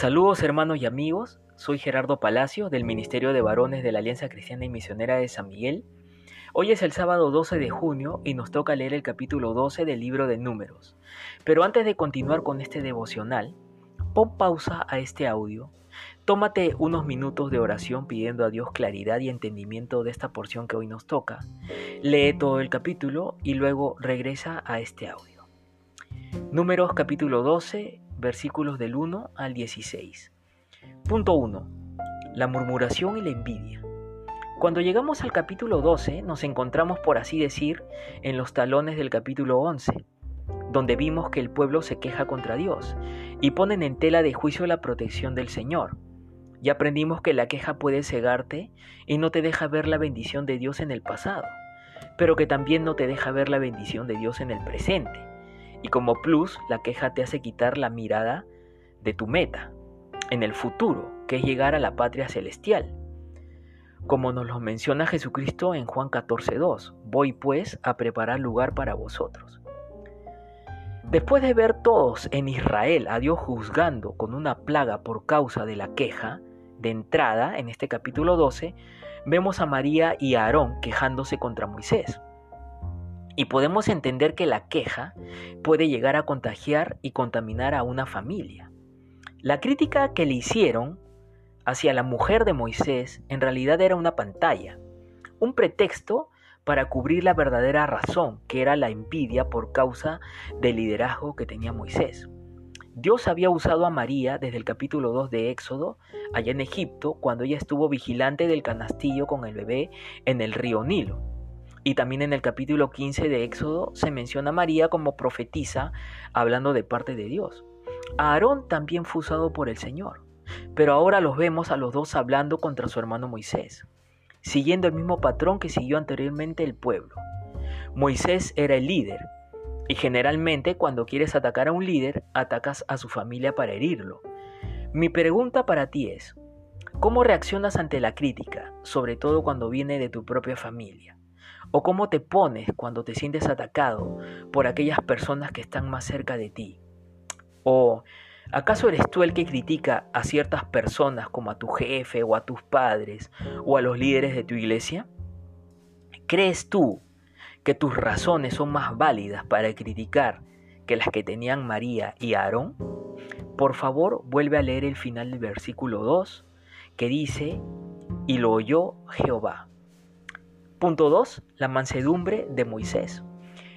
Saludos hermanos y amigos, soy Gerardo Palacio del Ministerio de Varones de la Alianza Cristiana y Misionera de San Miguel. Hoy es el sábado 12 de junio y nos toca leer el capítulo 12 del libro de Números. Pero antes de continuar con este devocional, pon pausa a este audio, tómate unos minutos de oración pidiendo a Dios claridad y entendimiento de esta porción que hoy nos toca, lee todo el capítulo y luego regresa a este audio. Números capítulo 12, versículos del 1 al 16. Punto 1. La murmuración y la envidia. Cuando llegamos al capítulo 12 nos encontramos, por así decir, en los talones del capítulo 11, donde vimos que el pueblo se queja contra Dios y ponen en tela de juicio la protección del Señor. Y aprendimos que la queja puede cegarte y no te deja ver la bendición de Dios en el pasado, pero que también no te deja ver la bendición de Dios en el presente. Y como plus, la queja te hace quitar la mirada de tu meta, en el futuro, que es llegar a la patria celestial. Como nos lo menciona Jesucristo en Juan 14.2, voy pues a preparar lugar para vosotros. Después de ver todos en Israel a Dios juzgando con una plaga por causa de la queja, de entrada en este capítulo 12, vemos a María y a Aarón quejándose contra Moisés. Y podemos entender que la queja puede llegar a contagiar y contaminar a una familia. La crítica que le hicieron hacia la mujer de Moisés en realidad era una pantalla, un pretexto para cubrir la verdadera razón, que era la envidia por causa del liderazgo que tenía Moisés. Dios había usado a María desde el capítulo 2 de Éxodo, allá en Egipto, cuando ella estuvo vigilante del canastillo con el bebé en el río Nilo. Y también en el capítulo 15 de Éxodo se menciona a María como profetisa hablando de parte de Dios. Aarón también fue usado por el Señor, pero ahora los vemos a los dos hablando contra su hermano Moisés, siguiendo el mismo patrón que siguió anteriormente el pueblo. Moisés era el líder, y generalmente cuando quieres atacar a un líder, atacas a su familia para herirlo. Mi pregunta para ti es, ¿cómo reaccionas ante la crítica, sobre todo cuando viene de tu propia familia? ¿O cómo te pones cuando te sientes atacado por aquellas personas que están más cerca de ti? ¿O acaso eres tú el que critica a ciertas personas como a tu jefe o a tus padres o a los líderes de tu iglesia? ¿Crees tú que tus razones son más válidas para criticar que las que tenían María y Aarón? Por favor, vuelve a leer el final del versículo 2 que dice, y lo oyó Jehová. Punto 2. La mansedumbre de Moisés.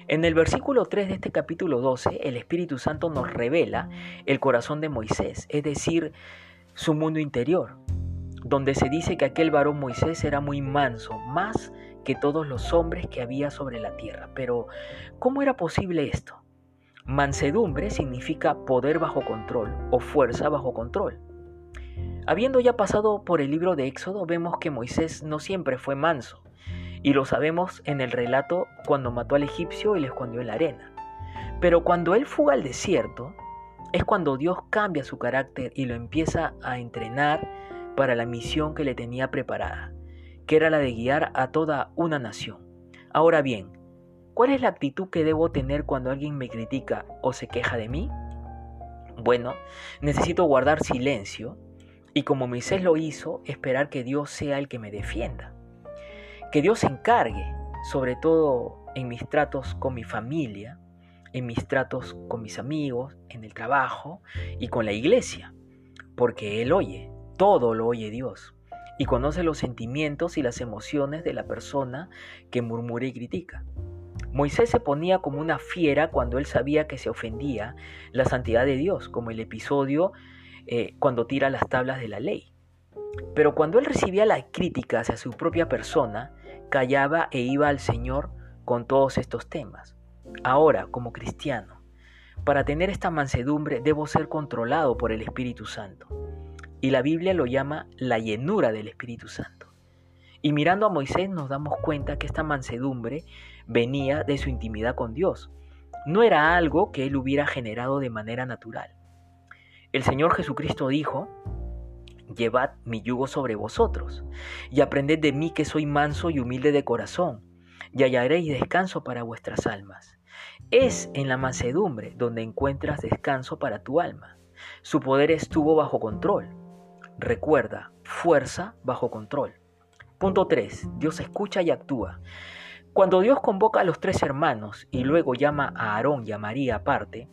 En el versículo 3 de este capítulo 12, el Espíritu Santo nos revela el corazón de Moisés, es decir, su mundo interior, donde se dice que aquel varón Moisés era muy manso, más que todos los hombres que había sobre la tierra. Pero, ¿cómo era posible esto? Mansedumbre significa poder bajo control o fuerza bajo control. Habiendo ya pasado por el libro de Éxodo, vemos que Moisés no siempre fue manso. Y lo sabemos en el relato cuando mató al egipcio y le escondió en la arena. Pero cuando él fuga al desierto, es cuando Dios cambia su carácter y lo empieza a entrenar para la misión que le tenía preparada, que era la de guiar a toda una nación. Ahora bien, ¿cuál es la actitud que debo tener cuando alguien me critica o se queja de mí? Bueno, necesito guardar silencio y como Moisés lo hizo, esperar que Dios sea el que me defienda. Que Dios se encargue, sobre todo en mis tratos con mi familia, en mis tratos con mis amigos, en el trabajo y con la iglesia, porque Él oye, todo lo oye Dios, y conoce los sentimientos y las emociones de la persona que murmura y critica. Moisés se ponía como una fiera cuando él sabía que se ofendía la santidad de Dios, como el episodio eh, cuando tira las tablas de la ley. Pero cuando él recibía la crítica hacia su propia persona, callaba e iba al Señor con todos estos temas. Ahora, como cristiano, para tener esta mansedumbre debo ser controlado por el Espíritu Santo. Y la Biblia lo llama la llenura del Espíritu Santo. Y mirando a Moisés nos damos cuenta que esta mansedumbre venía de su intimidad con Dios. No era algo que él hubiera generado de manera natural. El Señor Jesucristo dijo, Llevad mi yugo sobre vosotros, y aprended de mí que soy manso y humilde de corazón, y hallaréis descanso para vuestras almas. Es en la mansedumbre donde encuentras descanso para tu alma. Su poder estuvo bajo control. Recuerda, fuerza bajo control. Punto 3. Dios escucha y actúa. Cuando Dios convoca a los tres hermanos y luego llama a Aarón y a María aparte,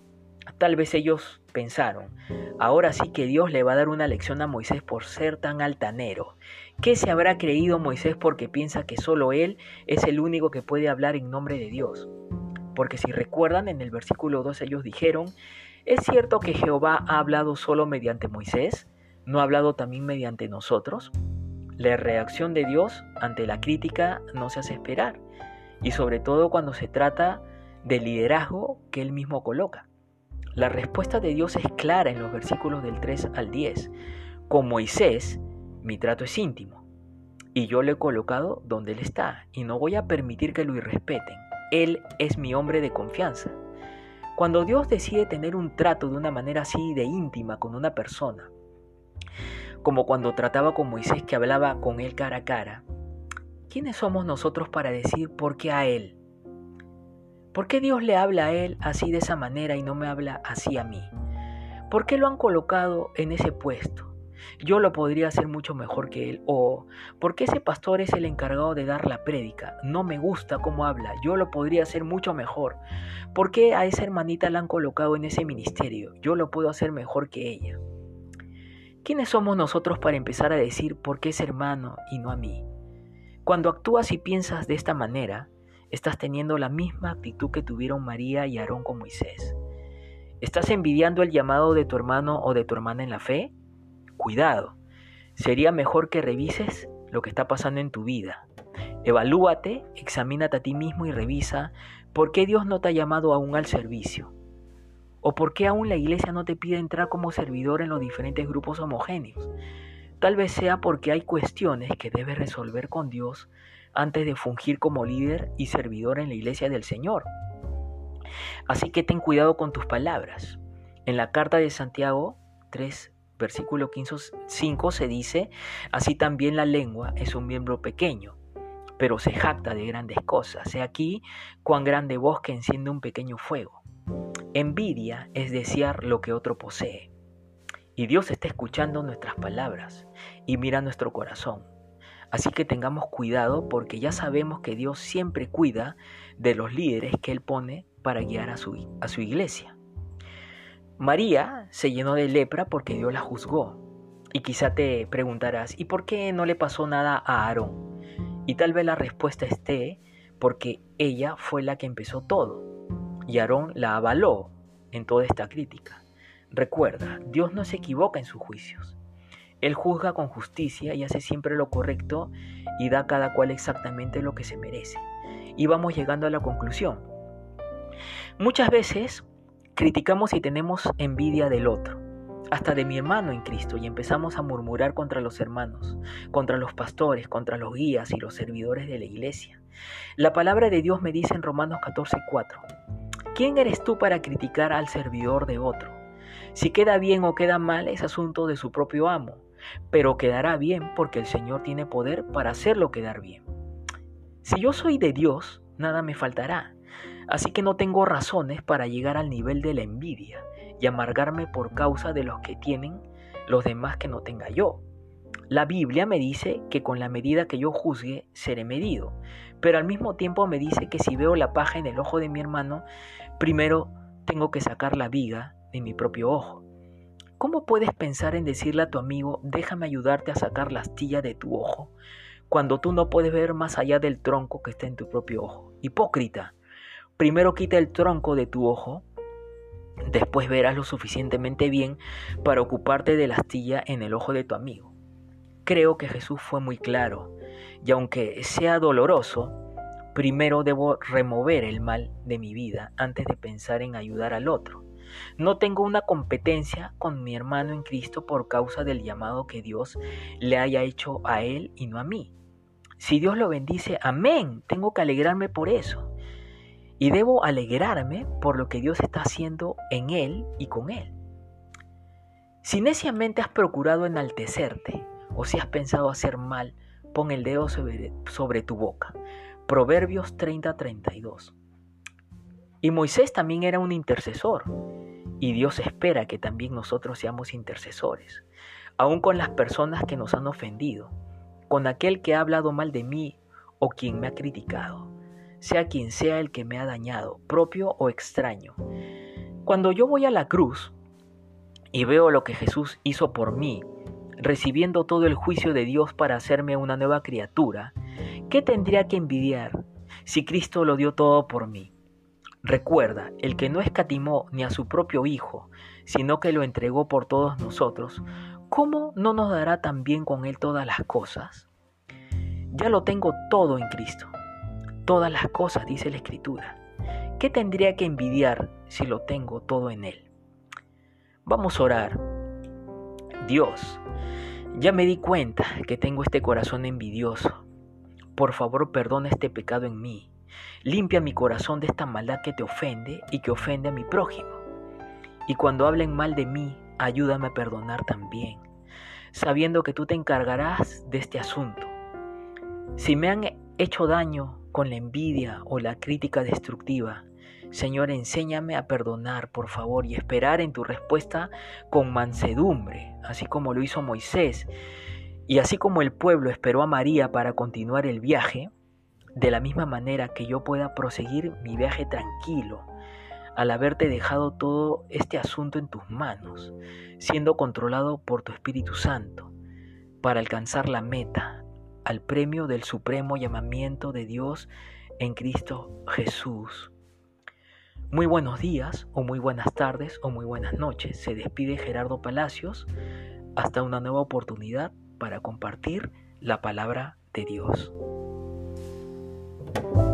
tal vez ellos pensaron, ahora sí que Dios le va a dar una lección a Moisés por ser tan altanero. ¿Qué se habrá creído Moisés porque piensa que solo él es el único que puede hablar en nombre de Dios? Porque si recuerdan, en el versículo 2 ellos dijeron, ¿es cierto que Jehová ha hablado solo mediante Moisés? ¿No ha hablado también mediante nosotros? La reacción de Dios ante la crítica no se hace esperar, y sobre todo cuando se trata del liderazgo que él mismo coloca. La respuesta de Dios es clara en los versículos del 3 al 10. Con Moisés, mi trato es íntimo, y yo lo he colocado donde él está, y no voy a permitir que lo irrespeten. Él es mi hombre de confianza. Cuando Dios decide tener un trato de una manera así de íntima con una persona, como cuando trataba con Moisés que hablaba con él cara a cara, ¿quiénes somos nosotros para decir por qué a él? ¿Por qué Dios le habla a él así de esa manera y no me habla así a mí? ¿Por qué lo han colocado en ese puesto? yo lo podría hacer mucho mejor que él. O, porque ese pastor es el encargado de dar la prédica? No me gusta cómo habla, yo lo podría hacer mucho mejor. ¿Por qué a esa hermanita la han colocado en ese ministerio? Yo lo puedo hacer mejor que ella. ¿Quiénes somos nosotros para empezar a decir por qué es hermano y no a mí? Cuando actúas y piensas de esta manera, estás teniendo la misma actitud que tuvieron María y Aarón con Moisés. ¿Estás envidiando el llamado de tu hermano o de tu hermana en la fe? cuidado. Sería mejor que revises lo que está pasando en tu vida. Evalúate, examínate a ti mismo y revisa por qué Dios no te ha llamado aún al servicio. O por qué aún la iglesia no te pide entrar como servidor en los diferentes grupos homogéneos. Tal vez sea porque hay cuestiones que debes resolver con Dios antes de fungir como líder y servidor en la iglesia del Señor. Así que ten cuidado con tus palabras. En la carta de Santiago 3, versículo 5 se dice, así también la lengua es un miembro pequeño, pero se jacta de grandes cosas. He aquí cuán grande bosque enciende un pequeño fuego. Envidia es desear lo que otro posee. Y Dios está escuchando nuestras palabras y mira nuestro corazón. Así que tengamos cuidado porque ya sabemos que Dios siempre cuida de los líderes que Él pone para guiar a su, a su iglesia. María se llenó de lepra porque Dios la juzgó. Y quizá te preguntarás, ¿y por qué no le pasó nada a Aarón? Y tal vez la respuesta esté porque ella fue la que empezó todo. Y Aarón la avaló en toda esta crítica. Recuerda, Dios no se equivoca en sus juicios. Él juzga con justicia y hace siempre lo correcto y da a cada cual exactamente lo que se merece. Y vamos llegando a la conclusión. Muchas veces Criticamos y tenemos envidia del otro, hasta de mi hermano en Cristo, y empezamos a murmurar contra los hermanos, contra los pastores, contra los guías y los servidores de la iglesia. La palabra de Dios me dice en Romanos 14:4, ¿quién eres tú para criticar al servidor de otro? Si queda bien o queda mal es asunto de su propio amo, pero quedará bien porque el Señor tiene poder para hacerlo quedar bien. Si yo soy de Dios, nada me faltará. Así que no tengo razones para llegar al nivel de la envidia y amargarme por causa de los que tienen los demás que no tenga yo. La Biblia me dice que con la medida que yo juzgue seré medido, pero al mismo tiempo me dice que si veo la paja en el ojo de mi hermano, primero tengo que sacar la viga de mi propio ojo. ¿Cómo puedes pensar en decirle a tu amigo, déjame ayudarte a sacar la astilla de tu ojo, cuando tú no puedes ver más allá del tronco que está en tu propio ojo? Hipócrita. Primero quita el tronco de tu ojo, después verás lo suficientemente bien para ocuparte de la astilla en el ojo de tu amigo. Creo que Jesús fue muy claro, y aunque sea doloroso, primero debo remover el mal de mi vida antes de pensar en ayudar al otro. No tengo una competencia con mi hermano en Cristo por causa del llamado que Dios le haya hecho a él y no a mí. Si Dios lo bendice, amén, tengo que alegrarme por eso. Y debo alegrarme por lo que Dios está haciendo en Él y con Él. Si neciamente has procurado enaltecerte o si has pensado hacer mal, pon el dedo sobre, tu boca. Proverbios 30:32. Y Moisés también era un intercesor. Y Dios espera que también nosotros seamos intercesores, aun con las personas que nos han ofendido, con aquel que ha hablado mal de mí o quien me ha criticado, sea quien sea el que me ha dañado, propio o extraño. Cuando yo voy a la cruz y veo lo que Jesús hizo por mí, recibiendo todo el juicio de Dios para hacerme una nueva criatura, ¿qué tendría que envidiar si Cristo lo dio todo por mí? Recuerda, el que no escatimó ni a su propio Hijo, sino que lo entregó por todos nosotros, ¿cómo no nos dará también con Él todas las cosas? Ya lo tengo todo en Cristo. Todas las cosas, dice la Escritura. ¿Qué tendría que envidiar si lo tengo todo en Él? Vamos a orar. Dios, ya me di cuenta que tengo este corazón envidioso. Por favor, perdona este pecado en mí. Limpia mi corazón de esta maldad que te ofende y que ofende a mi prójimo. Y cuando hablen mal de mí, ayúdame a perdonar también, sabiendo que tú te encargarás de este asunto. Si me han hecho daño con la envidia o la crítica destructiva, Señor, enséñame a perdonar, por favor, y esperar en tu respuesta con mansedumbre, así como lo hizo Moisés. Y así como el pueblo esperó a María para continuar el viaje, de la misma manera que yo pueda proseguir mi viaje tranquilo, al haberte dejado todo este asunto en tus manos, siendo controlado por tu Espíritu Santo, para alcanzar la meta, al premio del supremo llamamiento de Dios en Cristo Jesús. Muy buenos días o muy buenas tardes o muy buenas noches. Se despide Gerardo Palacios. Hasta una nueva oportunidad para compartir la palabra de Dios. Bye.